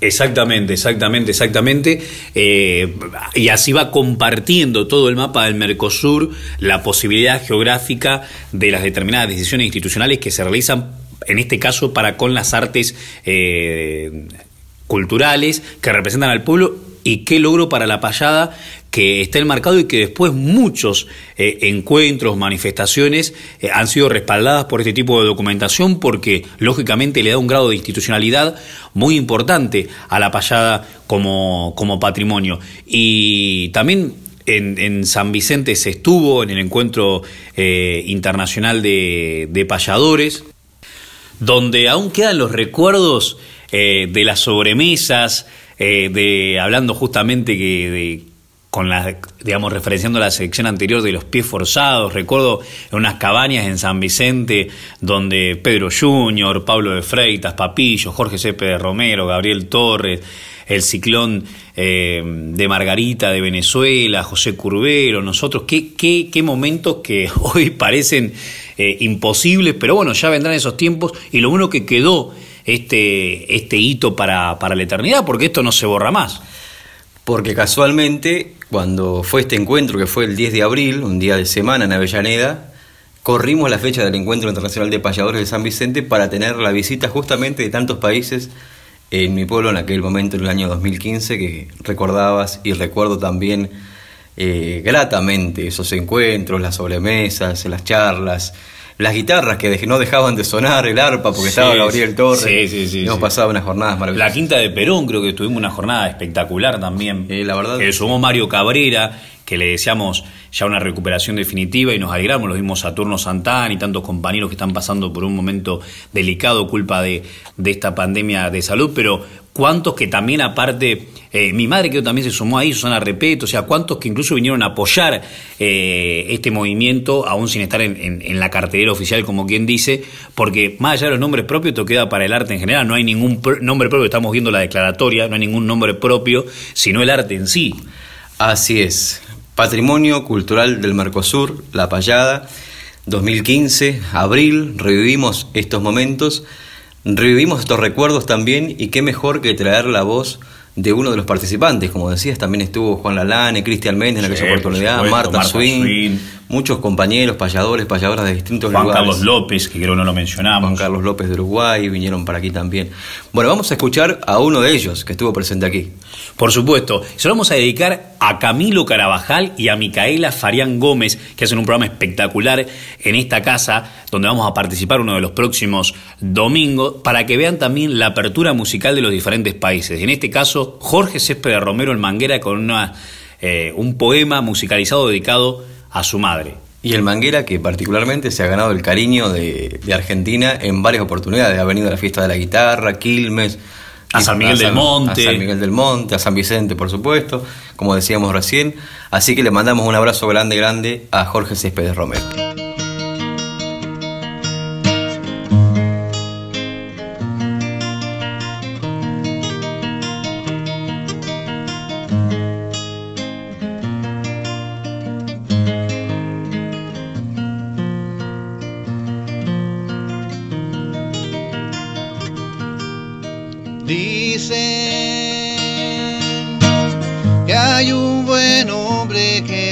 Exactamente, exactamente, exactamente. Eh, y así va compartiendo todo el mapa del Mercosur la posibilidad geográfica de las determinadas decisiones institucionales que se realizan, en este caso, para con las artes eh, culturales que representan al pueblo y qué logro para la payada que está enmarcado y que después muchos eh, encuentros, manifestaciones eh, han sido respaldadas por este tipo de documentación porque lógicamente le da un grado de institucionalidad muy importante a la payada como, como patrimonio. Y también en, San Vicente se estuvo en el encuentro internacional de, de payadores, donde aún quedan los recuerdos de las sobremesas, eh, de hablando justamente que de, con la, digamos, referenciando la sección anterior de los pies forzados, recuerdo en unas cabañas en San Vicente donde Pedro Junior, Pablo de Freitas, Papillo, Jorge Céspedes Romero, Gabriel Torres, el ciclón eh, de Margarita de Venezuela, José Curbero, nosotros, qué, qué, qué momentos que hoy parecen eh, imposibles, pero bueno, ya vendrán esos tiempos y lo bueno que quedó este, este hito para, para la eternidad, porque esto no se borra más. Porque casualmente, cuando fue este encuentro, que fue el 10 de abril, un día de semana en Avellaneda, corrimos la fecha del Encuentro Internacional de Payadores de San Vicente para tener la visita justamente de tantos países en mi pueblo en aquel momento, en el año 2015, que recordabas y recuerdo también eh, gratamente esos encuentros, las sobremesas, las charlas, las guitarras que no dejaban de sonar, el arpa, porque estaba Gabriel Torres. Sí, sí, unas jornadas maravillosas. La Quinta de Perón, creo que tuvimos una jornada espectacular también. Eh, la verdad. Que sumó Mario Cabrera, que le deseamos ya una recuperación definitiva y nos alegramos, los mismos Saturno Santana y tantos compañeros que están pasando por un momento delicado culpa de, de esta pandemia de salud, pero cuántos que también aparte, eh, mi madre que también se sumó ahí, Susana Repeto, o sea, cuántos que incluso vinieron a apoyar eh, este movimiento, aún sin estar en, la cartelera oficial, como quien dice, porque más allá de los nombres propios, esto queda para el arte en general, no hay ningún nombre propio, estamos viendo la declaratoria, no hay ningún nombre propio, sino el arte en sí. Así es, Patrimonio Cultural del Mercosur, La Payada, 2015, abril, revivimos estos momentos Revivimos estos recuerdos también y qué mejor que traer la voz de uno de los participantes. Como decías, también estuvo Juan Lalane, Cristian Méndez en aquella oportunidad, Marta, Swing, muchos compañeros, payadores, payadoras de distintos lugares. Juan Carlos López, que creo que no lo mencionamos. Juan Carlos López de Uruguay, vinieron para aquí también. Bueno, vamos a escuchar a uno de ellos que estuvo presente aquí. Por supuesto, se lo vamos a dedicar a Camilo Carabajal y a Micaela Farián Gómez, que hacen un programa espectacular en esta casa, donde vamos a participar uno de los próximos domingos, para que vean también la apertura musical de los diferentes países. En este caso, Jorge Céspedes Romero en Manguera con una, eh, un poema musicalizado dedicado a su madre. Y el Manguera que particularmente se ha ganado el cariño de, de Argentina en varias oportunidades. Ha venido a la fiesta de la guitarra, Quilmes, a San Miguel del Monte. A San Miguel del Monte, a San Vicente, por supuesto, como decíamos recién. Así que le mandamos un abrazo grande, grande a Jorge Céspedes Romero.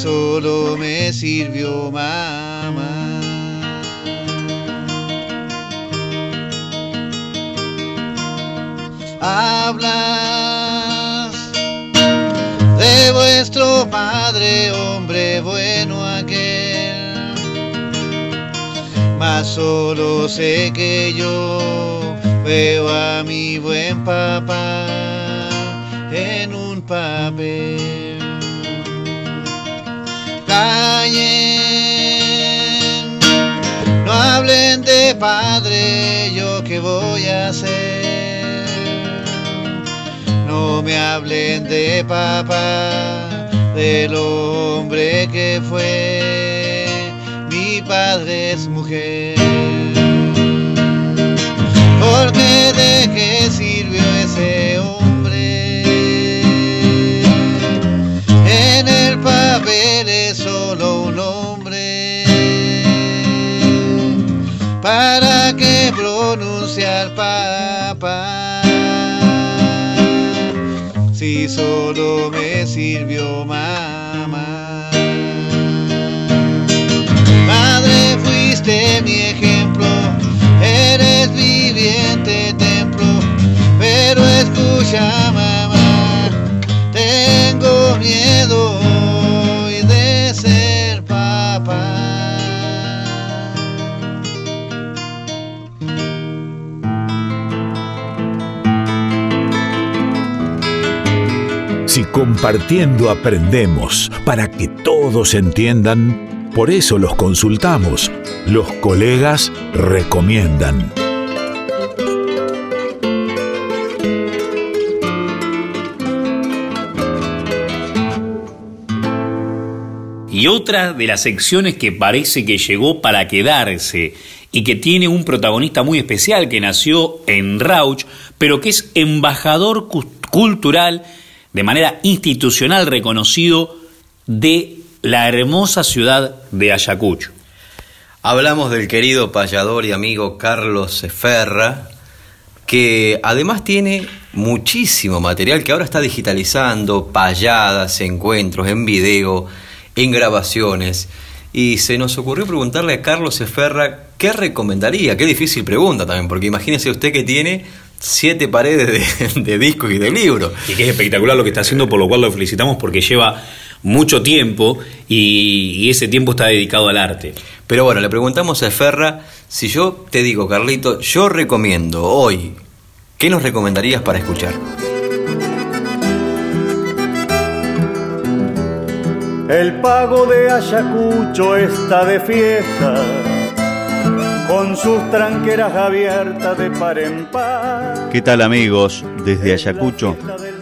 solo me sirvió mamá. Hablas de vuestro padre, hombre bueno aquel, mas solo sé que yo veo a mi buen papá en un papel. No hablen de padre, yo qué voy a hacer. No me hablen de papá, del hombre que fue, mi padre es mujer. Porque de qué sirvió ese hombre. Si solo me sirvió mamá. Madre, fuiste mi ejemplo, eres viviente templo, pero escucha compartiendo aprendemos para que todos entiendan, por eso los consultamos. Los colegas recomiendan. Y otra de las secciones que parece que llegó para quedarse y que tiene un protagonista muy especial que nació en Rauch, pero que es embajador cu- cultural de manera institucional reconocido de la hermosa ciudad de Ayacucho. Hablamos del querido payador y amigo Carlos Ferra, que además tiene muchísimo material que ahora está digitalizando, payadas, encuentros en video, en grabaciones. Y se nos ocurrió preguntarle a Carlos Ferra qué recomendaría. Qué difícil pregunta también, porque imagínese usted que tiene siete paredes de, de discos y de libros. Y que es espectacular lo que está haciendo, por lo cual lo felicitamos porque lleva mucho tiempo y, y ese tiempo está dedicado al arte. Pero bueno, le preguntamos a Ferra, si yo te digo, Carlito, yo recomiendo hoy, ¿qué nos recomendarías para escuchar? El pago de Ayacucho está de fiesta, con sus tranqueras abiertas de par en par. ¿Qué tal amigos? Desde Ayacucho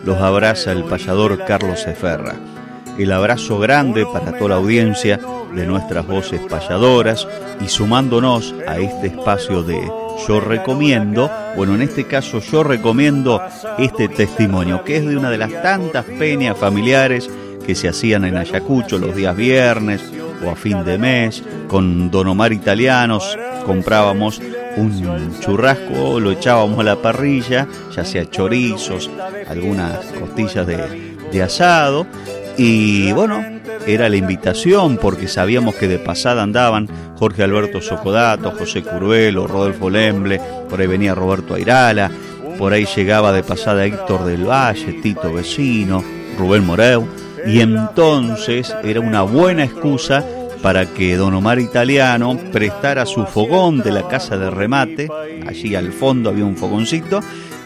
los abraza el payador Carlos Eferra. El abrazo grande para toda la audiencia de nuestras voces payadoras y sumándonos a este espacio de Yo recomiendo, bueno, en este caso yo recomiendo este testimonio, que es de una de las tantas peñas familiares que se hacían en Ayacucho los días viernes o a fin de mes, con Don Omar Italianos, comprábamos un churrasco, lo echábamos a la parrilla, ya sea chorizos, algunas costillas de, asado, y bueno, era la invitación porque sabíamos que de pasada andaban Jorge Alberto Socodato, José Curuelo, Rodolfo Lemble, por ahí venía Roberto Airala, por ahí llegaba de pasada Héctor del Valle, Tito Vecino, Rubén Moreu, y entonces era una buena excusa para que don Omar Italiano prestara su fogón de la casa de remate, allí al fondo había un fogoncito,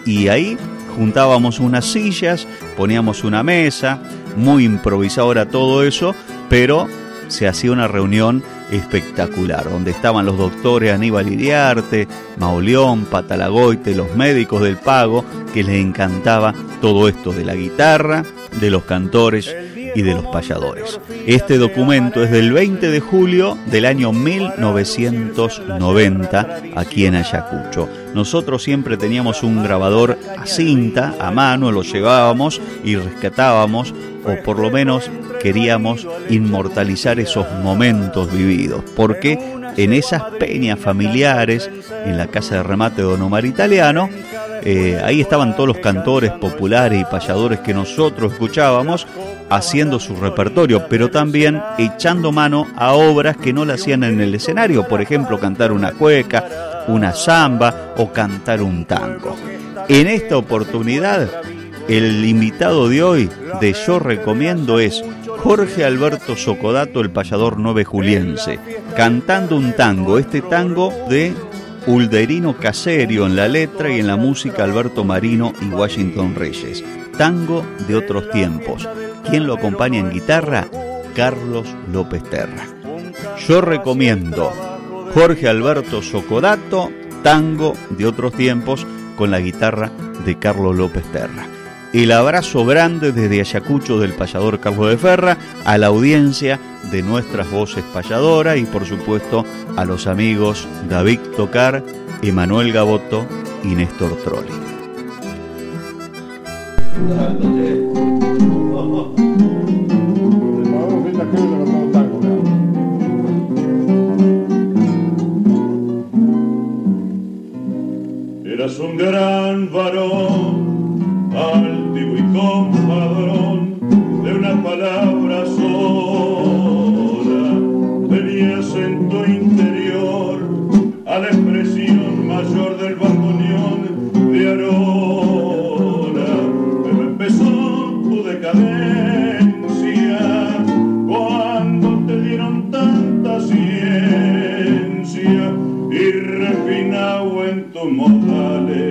y ahí juntábamos unas sillas, poníamos una mesa, muy improvisado era todo eso, pero se hacía una reunión espectacular, donde estaban los doctores Aníbal Iriarte, Mauleón, Patalagoite, los médicos del pago, que les encantaba todo esto de la guitarra, de los cantores y de los payadores. Este documento es del 20 de julio del año 1990 aquí en Ayacucho. Nosotros siempre teníamos un grabador a cinta, a mano, lo llevábamos y rescatábamos, o por lo menos queríamos inmortalizar esos momentos vividos, porque en esas peñas familiares, en la casa de remate de Don Omar Italiano, eh, ahí estaban todos los cantores populares y payadores que nosotros escuchábamos haciendo su repertorio, pero también echando mano a obras que no la hacían en el escenario, por ejemplo, cantar una cueca, una samba o cantar un tango. En esta oportunidad, el invitado de hoy de Yo Recomiendo es Jorge Alberto Socodato, el payador nove juliense, cantando un tango, este tango de Ulderino Caserio en la letra y en la música Alberto Marino y Washington Reyes. Tango de otros tiempos. ¿Quién lo acompaña en guitarra? Carlos López Terra. Yo recomiendo Jorge Alberto Socodato, Tango de otros tiempos, con la guitarra de Carlos López Terra. El abrazo grande desde Ayacucho del payador Carlos de Ferra a la audiencia de nuestras voces payadoras y por supuesto a los amigos David Tocar, Emanuel Gaboto y Néstor Trolli. Eras un gran varón, y compadrón, de una palabra sola. Tenías en tu interior a la expresión mayor del bandoneón de Arona. Pero empezó tu decadencia cuando te dieron tanta ciencia y refinado en tus modales,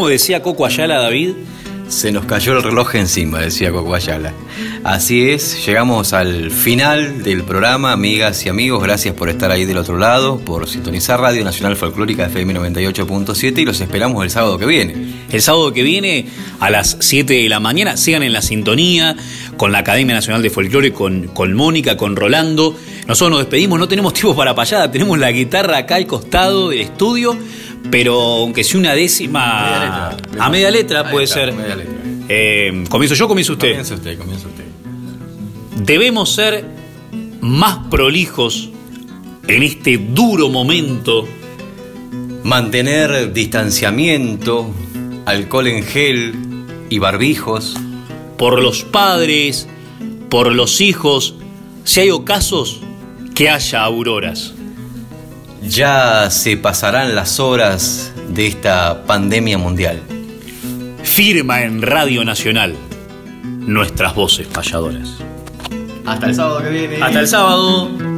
¿Cómo decía Coco Ayala, David? Se nos cayó el reloj encima, decía Coco Ayala. Así es, llegamos al final del programa, amigas y amigos. Gracias por estar ahí del otro lado, por sintonizar Radio Nacional Folclórica FM 98.7 y los esperamos el sábado que viene. El sábado que viene a las 7 de la mañana, sigan en la sintonía con la Academia Nacional de Folclore, con, con Mónica, con Rolando. Nosotros nos despedimos, no tenemos tiempo para payada, tenemos la guitarra acá al costado del estudio, pero aunque sea una décima a media letra puede ser. media letra. Eh, ¿Comienzo yo o comienza usted? Comienza usted, comienza usted. Debemos ser más prolijos en este duro momento. Mantener distanciamiento, alcohol en gel y barbijos. Por los padres, por los hijos, si hay ocasos, que haya auroras. Ya se pasarán las horas de esta pandemia mundial. Firma en Radio Nacional nuestras voces payadoras. Hasta el sábado que viene. Hasta el sábado.